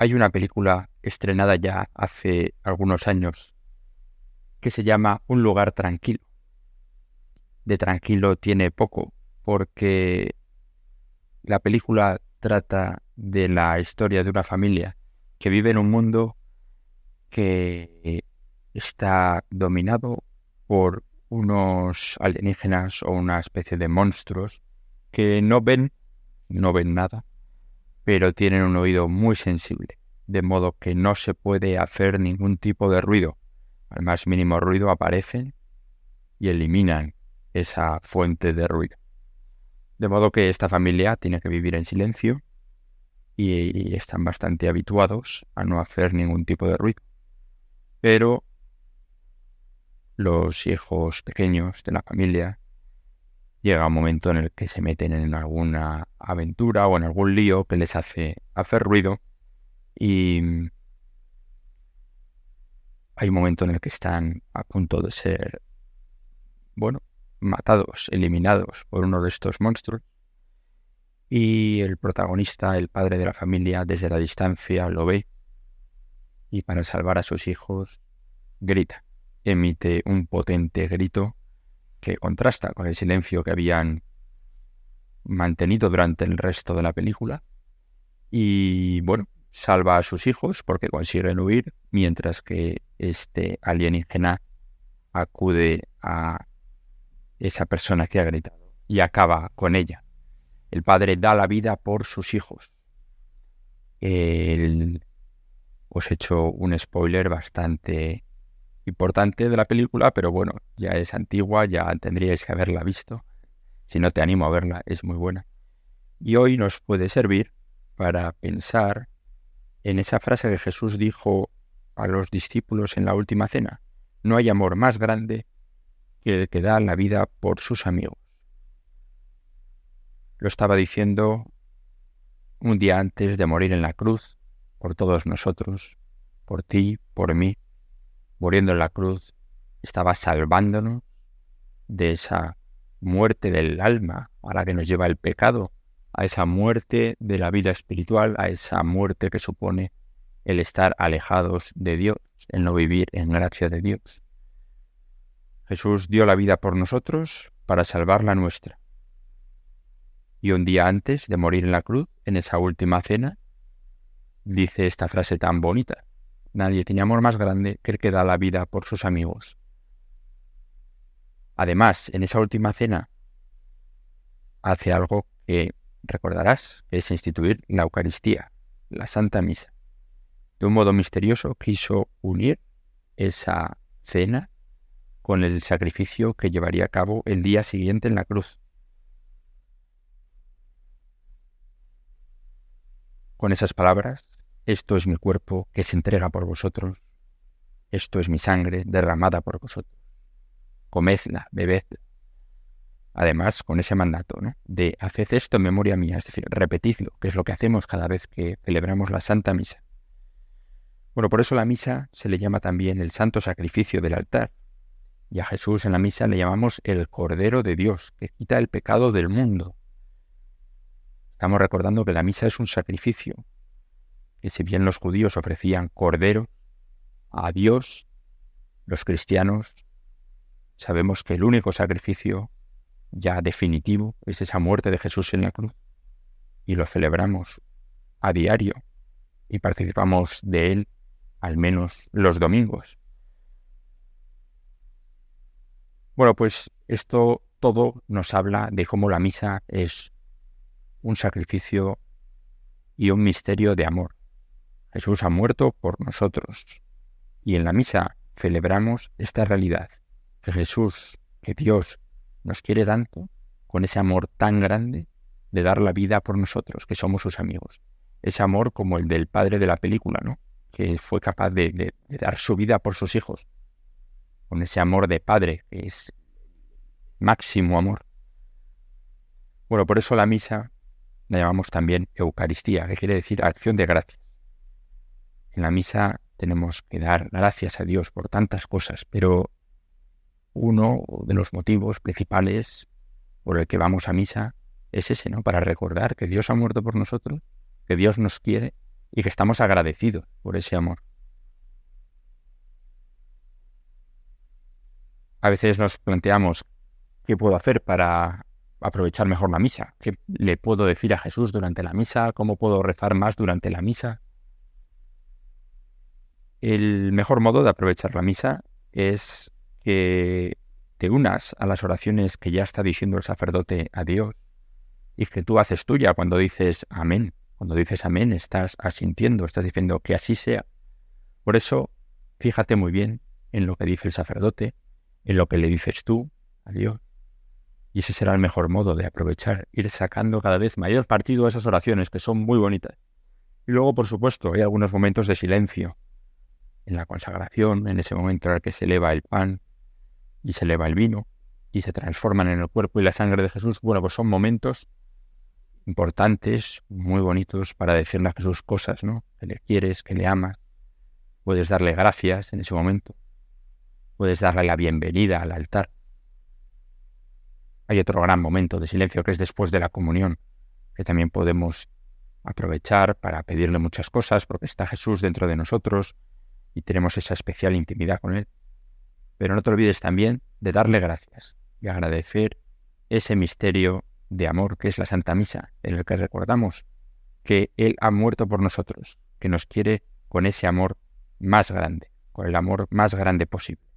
hay una película estrenada ya hace algunos años que se llama Un lugar tranquilo. De tranquilo tiene poco, porque la película trata de la historia de una familia que vive en un mundo que está dominado por unos alienígenas o una especie de monstruos que no ven, no ven nada, pero tienen un oído muy sensible, de modo que no se puede hacer ningún tipo de ruido. Al más mínimo ruido aparecen y eliminan esa fuente de ruido. De modo que esta familia tiene que vivir en silencio y, están bastante habituados a no hacer ningún tipo de ruido. Pero los hijos pequeños de la familia llega un momento en el que se meten en alguna aventura o en algún lío que les hace hacer ruido y hay un momento en el que están a punto de ser, bueno, matados, eliminados por uno de estos monstruos. Y el protagonista, el padre de la familia, desde la distancia lo ve y para salvar a sus hijos grita, emite un potente grito que contrasta con el silencio que habían mantenido durante el resto de la película. Y bueno, salva a sus hijos porque consiguen huir, mientras que este alienígena acude a esa persona que ha gritado y acaba con ella. El padre da la vida por sus hijos. Os he hecho un spoiler bastante importante de la película, pero bueno, ya es antigua, ya tendríais que haberla visto. Si no te animo a verla, es muy buena. Y hoy nos puede servir para pensar en esa frase que Jesús dijo a los discípulos en la última cena. No hay amor más grande que el que da la vida por sus amigos. Lo estaba diciendo un día antes de morir en la cruz, por todos nosotros, por ti, por mí, muriendo en la cruz, estaba salvándonos de esa muerte del alma a la que nos lleva el pecado, a esa muerte de la vida espiritual, a esa muerte que supone el estar alejados de Dios, el no vivir en gracia de Dios. Jesús dio la vida por nosotros para salvar la nuestra. Y un día antes de morir en la cruz, en esa última cena, dice esta frase tan bonita. Nadie tiene amor más grande que el que da la vida por sus amigos. Además, en esa última cena, hace algo que recordarás, que es instituir la Eucaristía, la Santa Misa. De un modo misterioso quiso unir esa cena con el sacrificio que llevaría a cabo el día siguiente en la cruz. Con esas palabras esto es mi cuerpo que se entrega por vosotros. Esto es mi sangre derramada por vosotros. Comedla, bebed. Además, con ese mandato ¿no? de haced esto en memoria mía, es decir, repetidlo, que es lo que hacemos cada vez que celebramos la Santa Misa. Bueno, por eso la misa se le llama también el santo sacrificio del altar. Y a Jesús en la misa le llamamos el Cordero de Dios, que quita el pecado del mundo. Estamos recordando que la misa es un sacrificio, que si bien los judíos ofrecían cordero a Dios, los cristianos sabemos que el único sacrificio ya definitivo es esa muerte de Jesús en la cruz y lo celebramos a diario y participamos de él al menos los domingos. Bueno, pues esto todo nos habla de cómo la misa es un sacrificio y un misterio de amor. Jesús ha muerto por nosotros. Y en la misa celebramos esta realidad, que Jesús, que Dios nos quiere tanto, con ese amor tan grande de dar la vida por nosotros, que somos sus amigos. Ese amor como el del padre de la película, ¿no? Que fue capaz de, dar su vida por sus hijos. Con ese amor de padre, que es máximo amor. Bueno, por eso la misa la llamamos también Eucaristía, que quiere decir acción de gracias. En la misa tenemos que dar gracias a Dios por tantas cosas, pero uno de los motivos principales por el que vamos a misa es ese, ¿no? Para recordar que Dios ha muerto por nosotros, que Dios nos quiere y que estamos agradecidos por ese amor. A veces nos planteamos qué puedo hacer para aprovechar mejor la misa, qué le puedo decir a Jesús durante la misa, cómo puedo rezar más durante la misa. El mejor modo de aprovechar la misa es que te unas a las oraciones que ya está diciendo el sacerdote a Dios y que tú haces tuya cuando dices amén. Cuando dices amén estás asintiendo, estás diciendo que así sea. Por eso, fíjate muy bien en lo que dice el sacerdote, en lo que le dices tú a Dios. Y ese será el mejor modo de aprovechar, ir sacando cada vez mayor partido a esas oraciones que son muy bonitas. Y luego, por supuesto, hay algunos momentos de silencio en la consagración, en ese momento en el que se eleva el pan y se eleva el vino y se transforman en el cuerpo y la sangre de Jesús. Bueno, pues son momentos importantes, muy bonitos para decirle a Jesús cosas, ¿no? Que le quieres, que le amas. Puedes darle gracias en ese momento. Puedes darle la bienvenida al altar. Hay otro gran momento de silencio que es después de la comunión, que también podemos aprovechar para pedirle muchas cosas porque está Jesús dentro de nosotros y tenemos esa especial intimidad con Él. Pero no te olvides también de darle gracias y agradecer ese misterio de amor que es la Santa Misa, en el que recordamos que Él ha muerto por nosotros, que nos quiere con ese amor más grande, con el amor más grande posible.